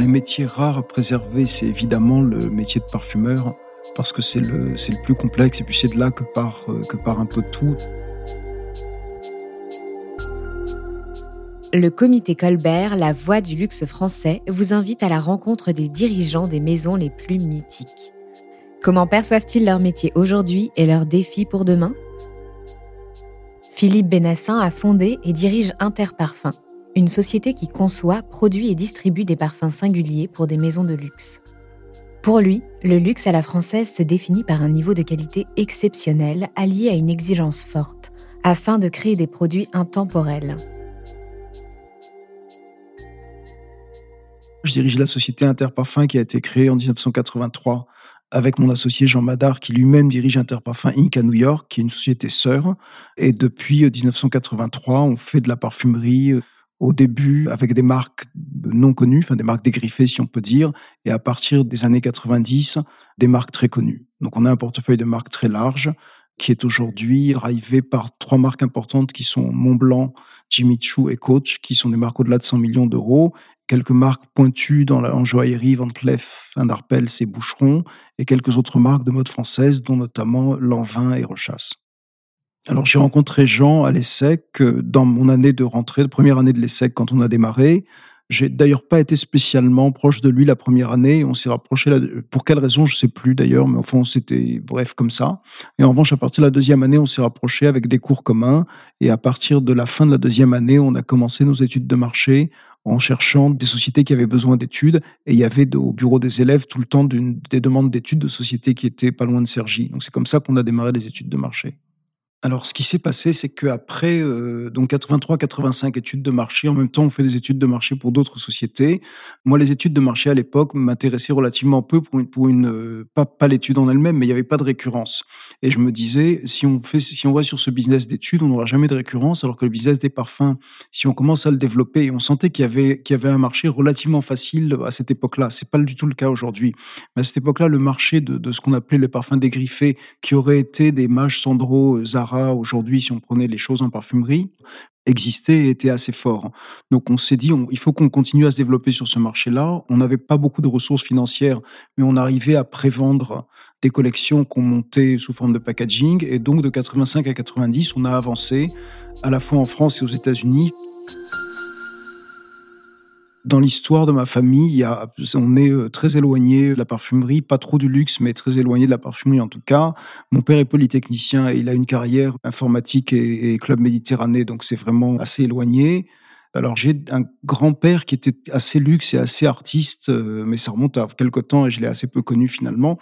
les métiers rares à préserver, c'est évidemment le métier de parfumeur, parce que c'est le, plus complexe, et puis c'est de là que part, euh, un peu tout. Le comité Colbert, la voix du luxe français, vous invite à la rencontre des dirigeants des maisons les plus mythiques. Comment perçoivent-ils leur métier aujourd'hui et leurs défis pour demain? Philippe Benassin a fondé et dirige Interparfum, une société qui conçoit, produit et distribue des parfums singuliers pour des maisons de luxe. Pour lui, le luxe à la française se définit par un niveau de qualité exceptionnel allié à une exigence forte, afin de créer des produits intemporels. Je dirige la société Interparfum qui a été créée en 1983 avec mon associé Jean Madar, qui lui-même dirige Interparfum Inc. à New York, qui est une société sœur. Et depuis 1983, euh, on fait de la parfumerie euh, au début avec des marques non connues, enfin des marques dégriffées si on peut dire, et à partir des années 90, des marques très connues. Donc on a un portefeuille de marques très large qui est aujourd'hui drivé par trois marques importantes qui sont Montblanc, Jimmy Choo et Coach, qui sont des marques au-delà de 100 millions d'euros, quelques marques pointues dans la, en joaillerie, Van Cleef, Arpels et Boucheron, et quelques autres marques de mode française, dont notamment Lanvin et Rechasse. Alors j'ai rencontré Jean à l'ESSEC euh, dans mon année de rentrée, la première année de l'ESSEC quand on a démarré. J'ai d'ailleurs pas été spécialement proche de lui la première année. On s'est rapproché. Pour quelle raison, je sais plus d'ailleurs, mais enfin, c'était bref comme ça. Et en revanche, à partir de la deuxième année, on s'est rapproché avec des cours communs. Et à partir de la fin de la deuxième année, on a commencé nos études de marché en cherchant des sociétés qui avaient besoin d'études. Et il y avait au bureau des élèves tout le temps des demandes d'études de sociétés qui étaient pas loin de Sergi. Donc c'est comme ça qu'on a démarré les études de marché. Alors, ce qui s'est passé, c'est qu'après euh, donc 83-85 études de marché, en même temps, on fait des études de marché pour d'autres sociétés. Moi, les études de marché à l'époque m'intéressaient relativement peu pour une, pour une euh, pas, pas l'étude en elle-même, mais il n'y avait pas de récurrence. Et je me disais, si on fait, si on va sur ce business d'études, on n'aura jamais de récurrence, alors que le business des parfums, si on commence à le développer, et on sentait qu'il y avait, qu'il y avait un marché relativement facile à cette époque-là. C'est pas du tout le cas aujourd'hui. Mais à cette époque-là, le marché de, ce qu'on appelait les parfums dégriffés, qui auraient été des Mage, Sandro, Zara, aujourd'hui, si on prenait les choses en parfumerie, existait et était assez fort. Donc on s'est dit, il faut qu'on continue à se développer sur ce marché-là. On n'avait pas beaucoup de ressources financières, mais on arrivait à prévendre des collections qu'on montait sous forme de packaging. Et donc de 85 à 90, on a avancé à la fois en France et aux États-Unis dans l'histoire de ma famille, on est euh, très éloigné de la parfumerie, pas trop du luxe, mais très éloigné de la parfumerie en tout cas. Mon père est polytechnicien et il a une carrière informatique et, club méditerranée, donc c'est vraiment assez éloigné. Alors j'ai un grand-père qui était assez luxe et assez artiste, euh, mais ça remonte à quelque temps et je l'ai assez peu connu finalement.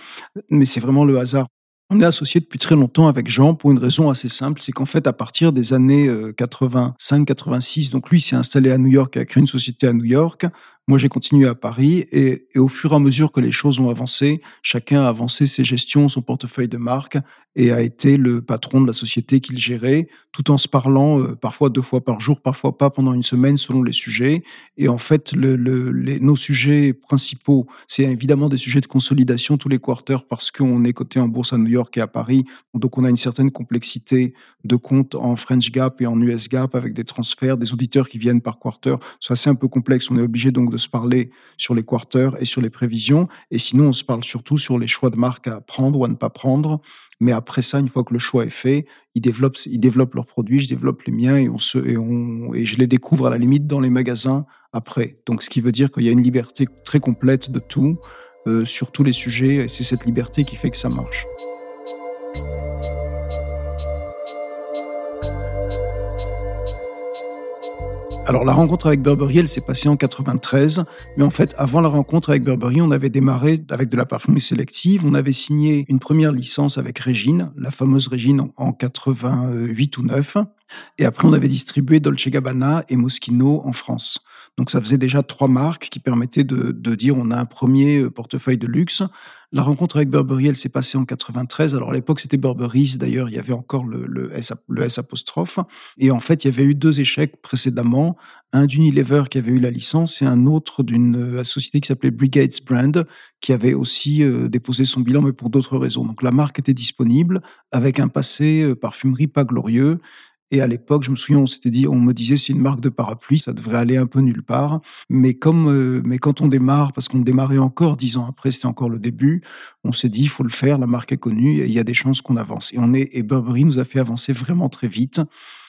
Mais c'est vraiment le hasard. On est associé depuis très longtemps avec Jean pour une raison assez simple, c'est qu'en fait, à partir des années 85-86, euh, donc lui s'est installé à New York, a créé une société à New York. Moi, j'ai continué à Paris et, au fur et à mesure que les choses ont avancé, chacun a avancé ses gestions, son portefeuille de marque et a été le patron de la société qu'il gérait, tout en se parlant euh, parfois deux fois par jour, parfois pas pendant une semaine selon les sujets. Et en fait, nos sujets principaux, c'est évidemment des sujets de consolidation tous les quarters parce qu'on est coté en bourse à New York et à Paris, donc on a une certaine complexité de comptes en French Gap et en US Gap avec des transferts, des auditeurs qui viennent par quarter. C'est assez un peu complexe. On est obligé donc de se parler sur les quarters et sur les prévisions. Et sinon, on se parle surtout sur les choix de marque à prendre ou à ne pas prendre. Mais après ça, une fois que le choix est fait, ils développent, ils développent leurs produits, je développe les miens et, on se, et, on, et je les découvre à la limite dans les magasins après. Donc, ce qui veut dire qu'il y a une liberté très complète de tout, euh, sur tous les sujets. Et c'est cette liberté qui fait que ça marche. Alors la rencontre avec Burberry, elle s'est passée en 93, mais en fait, avant la rencontre avec Burberry, on avait démarré avec de la parfumerie sélective. On avait signé une première licence avec Régine, la fameuse Régine en 88 ou 9. Et après, on avait distribué Dolce Gabbana et Moschino en France. Donc ça faisait déjà trois marques qui permettaient de, dire on a un premier euh, portefeuille de luxe. La rencontre avec Burberry, elle s'est passée en 93. Alors à l'époque, c'était Burberry's. D'ailleurs, il y avait encore le, le, S, le S apostrophe. Et en fait, il y avait eu deux échecs précédemment. Un d'Unilever qui avait eu la licence et un autre d'une euh, société qui s'appelait Brigades Brand qui avait aussi euh, déposé son bilan, mais pour d'autres raisons. Donc la marque était disponible avec un passé parfumerie pas glorieux Et à l'époque, je me souviens, on s'était dit, on me disait, c'est une marque de parapluie, ça devrait aller un peu nulle part. Mais comme, euh, mais quand on démarre, parce qu'on démarrait encore dix ans après, c'était encore le début, on s'est dit, il faut le faire, la marque est connue et il y a des chances qu'on avance. Et on est, et Burberry nous a fait avancer vraiment très vite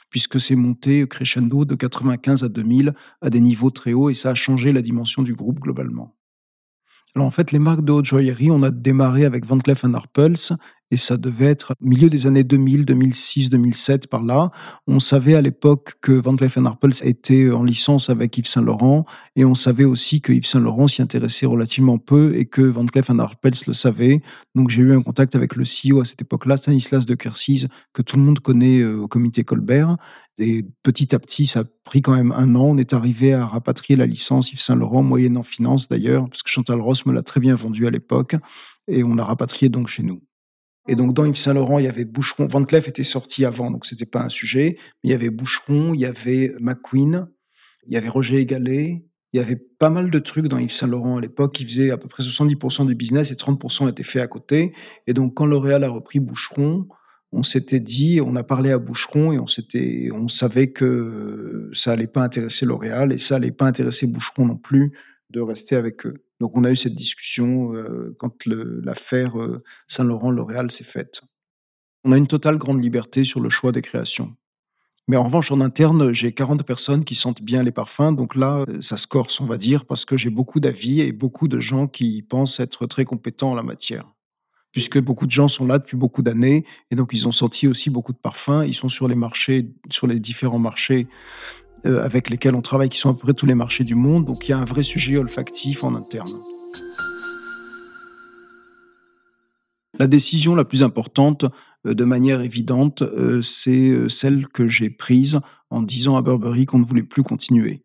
puisque c'est monté crescendo de 95 à 2000 à des niveaux très hauts et ça a changé la dimension du groupe globalement. Alors en fait, les marques de haute joaillerie, on a démarré avec Van Cleef Arpels et ça devait être milieu des années 2000, 2006, 2007 par là. On savait à l'époque que Van Cleef Arpels était en licence avec Yves Saint Laurent et on savait aussi que Yves Saint Laurent s'y intéressait relativement peu et que Van Cleef Arpels le savait. Donc j'ai eu un contact avec le CEO à cette époque-là, Stanislas de Kersis, que tout le monde connaît euh, au comité Colbert. Et petit à petit, ça a pris quand même un an. On est arrivé à rapatrier la licence Yves Saint Laurent, moyennant finance d'ailleurs, parce que Chantal Ross me l'a très bien vendu à l'époque, et on l'a rapatrié donc chez nous. Et donc, dans Yves Saint Laurent, il y avait Boucheron. Van Cleef était sorti avant, donc c'était pas un sujet. Mais il y avait Boucheron, il y avait McQueen, il y avait Roger Egalet. Il y avait pas mal de trucs dans Yves Saint Laurent à l'époque qui faisaient à peu près 70% du business et 30% étaient faits à côté. Et donc, quand L'Oréal a repris Boucheron, on s'était dit, on a parlé à Boucheron et on s'était, on savait que ça allait pas intéresser L'Oréal et ça allait pas intéresser Boucheron non plus de rester avec eux. Donc on a eu cette discussion euh, quand l'affaire euh, Saint-Laurent-L'Oréal s'est faite. On a une totale grande liberté sur le choix des créations. Mais en revanche, en interne, j'ai 40 personnes qui sentent bien les parfums. Donc là, ça se corse, on va dire, parce que j'ai beaucoup d'avis et beaucoup de gens qui pensent être très compétents en la matière. Puisque beaucoup de gens sont là depuis beaucoup d'années et donc ils ont senti aussi beaucoup de parfums. Ils sont sur les marchés, sur les différents marchés euh, avec lesquels on travaille, qui sont à peu près tous les marchés du monde. Donc il y a un vrai sujet olfactif en interne. La décision la plus importante, euh, de manière évidente, euh, c'est celle que j'ai prise en disant à Burberry qu'on ne voulait plus continuer.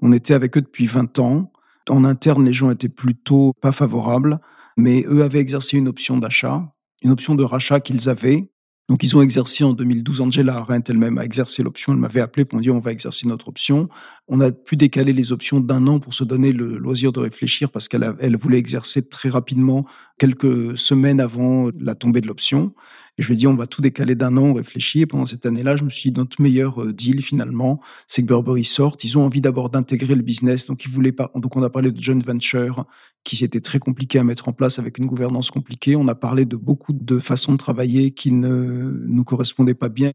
On était avec eux depuis 20 ans. En interne, les gens étaient plutôt pas favorables, mais eux avaient exercé une option d'achat, une option de rachat qu'ils avaient, donc, ils ont exercé en 2012. Angela Arendt elle-même a exercé l'option. Elle m'avait appelé pour me dire on va exercer notre option. On a pu décaler les options d'un an pour se donner le loisir de réfléchir parce qu'elle elle voulait exercer très rapidement, quelques semaines avant la tombée de l'option. Et je lui ai dit, on va tout décaler d'un an, on réfléchit. Et pendant cette année-là, je me suis dit, notre meilleur euh, deal, finalement, c'est que Burberry sorte. Ils ont envie d'abord d'intégrer le business. Donc, ils voulaient pas, donc on a parlé de joint venture, qui était très compliqué à mettre en place avec une gouvernance compliquée. On a parlé de beaucoup de façons de travailler qui ne nous correspondaient pas bien.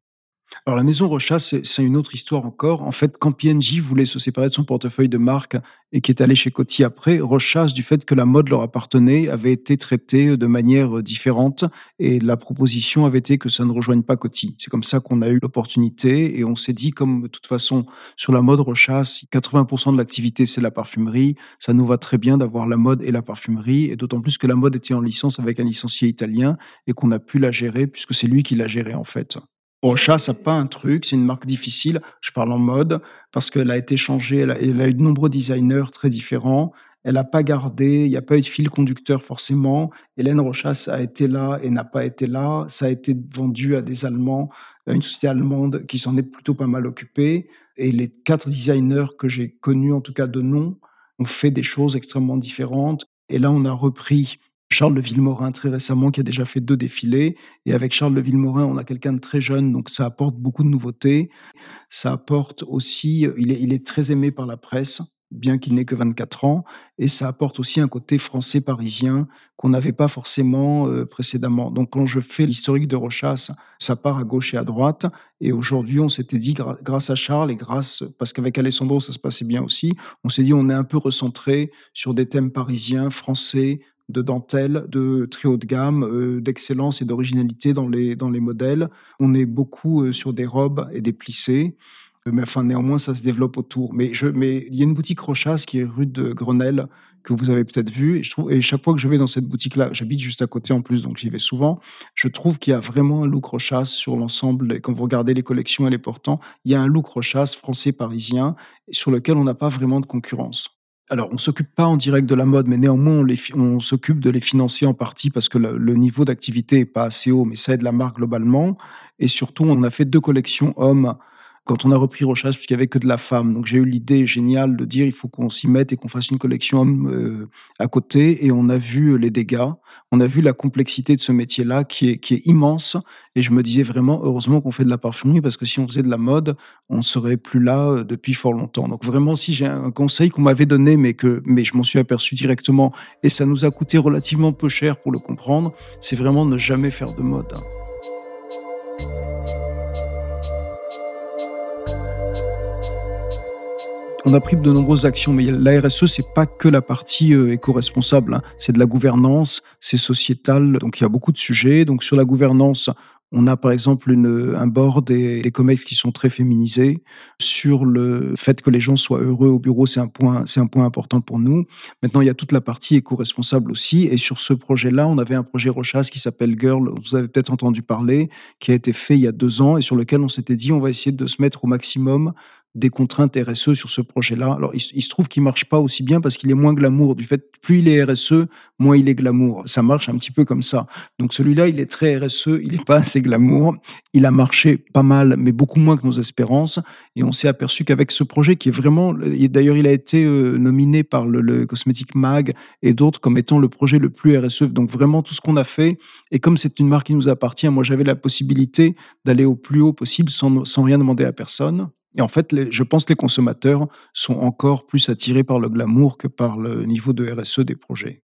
Alors la maison Rochas, c'est une autre histoire encore. En fait, quand PNJ voulait se séparer de son portefeuille de marque et qui est allé chez Coty après, Rochas, du fait que la mode leur appartenait, avait été traitée de manière différente et la proposition avait été que ça ne rejoigne pas Coty. C'est comme ça qu'on a eu l'opportunité et on s'est dit, comme de toute façon, sur la mode Rochas, 80% de l'activité, c'est la parfumerie, ça nous va très bien d'avoir la mode et la parfumerie et d'autant plus que la mode était en licence avec un licencié italien et qu'on a pu la gérer puisque c'est lui qui l'a géré en fait. Rocha, ça pas un truc, c'est une marque difficile. Je parle en mode parce qu'elle a été changée, elle a, eu de nombreux designers très différents. Elle n'a pas gardé, il n'y a pas eu de fil conducteur forcément. Hélène Rochas a été là et n'a pas été là. Ça a été vendu à des Allemands, à une société allemande qui s'en est plutôt pas mal occupée. Et les quatre designers que j'ai connus, en tout cas de nom, ont fait des choses extrêmement différentes. Et là, on a repris Charles de Villemorin très récemment qui a déjà fait deux défilés. Et avec Charles de Villemorin, on a quelqu'un de très jeune, donc ça apporte beaucoup de nouveautés. Ça apporte aussi, il est, il est très aimé par la presse, bien qu'il n'ait que 24 ans, et ça apporte aussi un côté français parisien qu'on n'avait pas forcément euh, précédemment. Donc quand je fais l'historique de Rochas, ça part à gauche et à droite, et aujourd'hui on s'était dit, grâce à Charles et grâce, parce qu'avec Alessandro ça se passait bien aussi, on s'est dit on est un peu recentré sur des thèmes parisiens, français, de dentelle, de très haut de gamme, euh, d'excellence et d'originalité dans les, dans les modèles. On est beaucoup euh, sur des robes et des plissés. Euh, mais enfin, néanmoins, ça se développe autour. Mais, je, mais il y a une boutique Rochas qui est rue de Grenelle, que vous avez peut-être vu. Et, je trouve, et chaque fois que je vais dans cette boutique-là, j'habite juste à côté en plus, donc j'y vais souvent. Je trouve qu'il y a vraiment un look Rochas sur l'ensemble. Et quand vous regardez les collections et les portants, il y a un look Rochas français-parisien sur lequel on n'a pas vraiment de concurrence. Alors, on s'occupe pas en direct de la mode, mais néanmoins, on, s'occupe de les financer en partie parce que le, niveau d'activité est pas assez haut, mais ça aide la marque globalement. Et surtout, on a fait deux collections hommes quand on a repris Rochas, puisqu'il n'y avait que de la femme. Donc j'ai eu l'idée géniale de dire il faut qu'on s'y mette et qu'on fasse une collection homme euh, à côté. Et on a vu les dégâts, on a vu la complexité de ce métier-là qui est, qui est immense. Et je me disais vraiment, heureusement qu'on fait de la parfumerie, parce que si on faisait de la mode, on serait plus là euh, depuis fort longtemps. Donc vraiment, si j'ai un conseil qu'on m'avait donné, mais que mais je m'en suis aperçu directement, et ça nous a coûté relativement peu cher pour le comprendre, c'est vraiment ne jamais faire de mode. On a pris de nombreuses actions, mais la RSE, c'est pas que la partie euh, éco-responsable, hein. c'est de la gouvernance, c'est sociétal, donc il y a beaucoup de sujets. Donc sur la gouvernance, on a par exemple une, un board et des COMEX qui sont très féminisés. Sur le fait que les gens soient heureux au bureau, c'est un point, c'est un point important pour nous. Maintenant, il y a toute la partie éco-responsable aussi. Et sur ce projet-là, on avait un projet Rochas qui s'appelle Girl. Vous avez peut-être entendu parler, qui a été fait il y a deux ans et sur lequel on s'était dit on va essayer de se mettre au maximum des contraintes RSE sur ce projet-là. Alors, il, se trouve qu'il marche pas aussi bien parce qu'il est moins glamour. Du fait, plus il est RSE, moins il est glamour. Ça marche un petit peu comme ça. Donc, celui-là, il est très RSE, il n'est pas assez glamour. Il a marché pas mal, mais beaucoup moins que nos espérances. Et on s'est aperçu qu'avec ce projet, qui est vraiment, d'ailleurs, il a été euh, nominé par le, Cosmetic Mag et d'autres comme étant le projet le plus RSE. Donc, vraiment, tout ce qu'on a fait. Et comme c'est une marque qui nous appartient, moi, j'avais la possibilité d'aller au plus haut possible sans, sans rien demander à personne. Et en fait, je pense que les consommateurs sont encore plus attirés par le glamour que par le niveau de RSE des projets.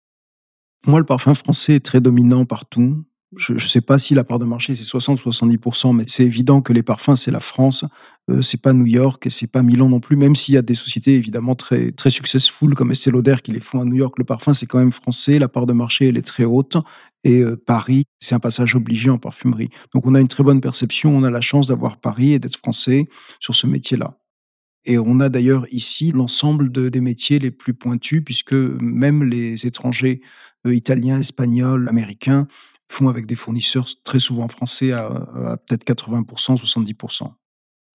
Moi, le parfum français est très dominant partout. Je ne sais pas si la part de marché c'est 60 ou 70%, mais c'est évident que les parfums c'est la France, euh, c'est pas New York et c'est pas Milan non plus. Même s'il y a des sociétés évidemment très très successful comme Estée Lauder qui les font à New York, le parfum c'est quand même français. La part de marché elle est très haute et euh, Paris c'est un passage obligé en parfumerie. Donc on a une très bonne perception, on a la chance d'avoir Paris et d'être français sur ce métier-là. Et on a d'ailleurs ici l'ensemble de, des métiers les plus pointus, puisque même les étrangers euh, italiens, espagnols, américains font avec des fournisseurs très souvent français à, peut-être 80%, 70%.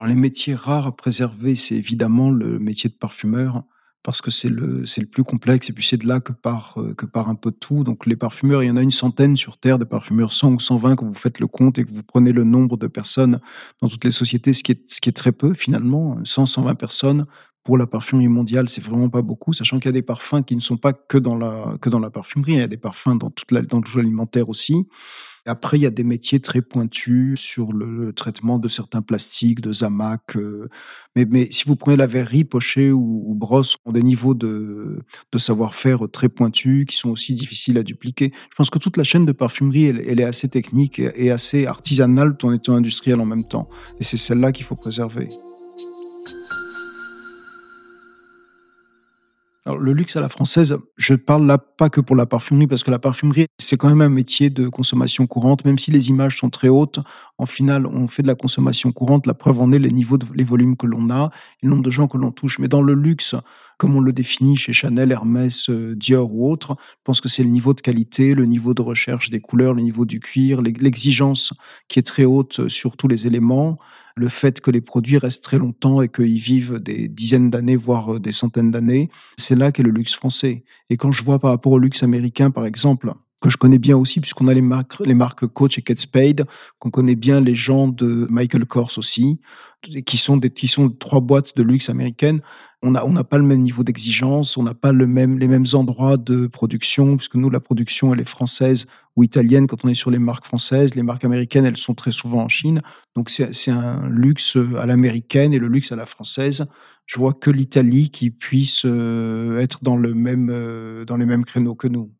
les métiers rares à préserver, c'est évidemment le métier de parfumeur, parce que c'est le, le plus complexe, et puis c'est de là que part, euh, que part un peu tout. Donc les parfumeurs, il y en a une centaine sur Terre de parfumeurs, 100 ou 120 quand vous faites le compte et que vous prenez le nombre de personnes dans toutes les sociétés, ce qui est, ce qui est très peu finalement, 100, 120 personnes pour la parfumerie mondiale, c'est vraiment pas beaucoup, sachant qu'il y a des parfums qui ne sont pas que dans la, que dans la parfumerie, il y a des parfums dans, toute la, dans le jeu alimentaire aussi. Après, il y a des métiers très pointus sur le, traitement de certains plastiques, de Zamac. Euh, mais, mais, si vous prenez la verrerie, Pochet ou, Brosse, ont des niveaux de, de savoir-faire très pointus qui sont aussi difficiles à dupliquer. Je pense que toute la chaîne de parfumerie, elle, elle est assez technique et assez artisanale tout en étant industrielle en même temps. Et c'est celle-là qu'il faut préserver. Alors, le luxe à la française, je parle là pas que pour la parfumerie, parce que la parfumerie, c'est quand même un métier de consommation courante, même si les images sont très hautes. En final, on fait de la consommation courante. La preuve en est les niveaux, de, les volumes que l'on a, le nombre de gens que l'on touche. Mais dans le luxe, comme on le définit chez Chanel, Hermès, euh, Dior ou autres, je pense que c'est le niveau de qualité, le niveau de recherche des couleurs, le niveau du cuir, l'exigence qui est très haute sur tous les éléments le fait que les produits restent très longtemps et qu'ils vivent des dizaines d'années, voire euh, des centaines d'années, c'est là qu'est le luxe français. Et quand je vois par rapport au luxe américain, par exemple, que je connais bien aussi, puisqu'on a les marques, les marques Coach et Kate Spade, qu'on connaît bien les gens de Michael Kors aussi, qui sont des, qui sont trois boîtes de luxe américaines. On n'a on n'a pas le même niveau d'exigence, on n'a pas le même, les mêmes endroits de production, puisque nous, la production, elle est française ou italienne quand on est sur les marques françaises. Les marques américaines, elles sont très souvent en Chine. Donc, c'est un luxe à l'américaine et le luxe à la française. Je vois que l'Italie qui puisse euh, être dans, le même, euh, dans les mêmes créneaux que nous.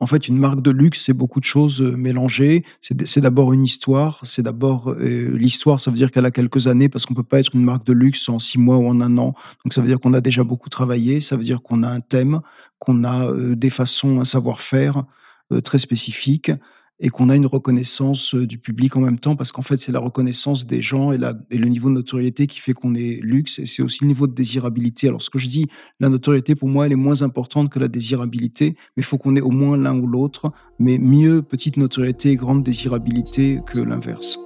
En fait, une marque de luxe, c'est beaucoup de choses euh, mélangées. C'est d'abord une histoire. C'est d'abord euh, l'histoire, ça veut dire qu'elle a quelques années parce qu'on peut pas être une marque de luxe en six mois ou en un an. Donc ça veut dire qu'on a déjà beaucoup travaillé. Ça veut dire qu'on a un thème, qu'on a euh, des façons, un savoir-faire très spécifique et qu'on a une reconnaissance du public en même temps, parce qu'en fait, c'est la reconnaissance des gens et, le niveau de notoriété qui fait qu'on est luxe, et c'est aussi le niveau de désirabilité. Alors, ce que je dis, la notoriété, pour moi, elle est moins importante que la désirabilité, mais il faut qu'on ait au moins l'un ou l'autre, mais mieux petite notoriété et grande désirabilité que l'inverse.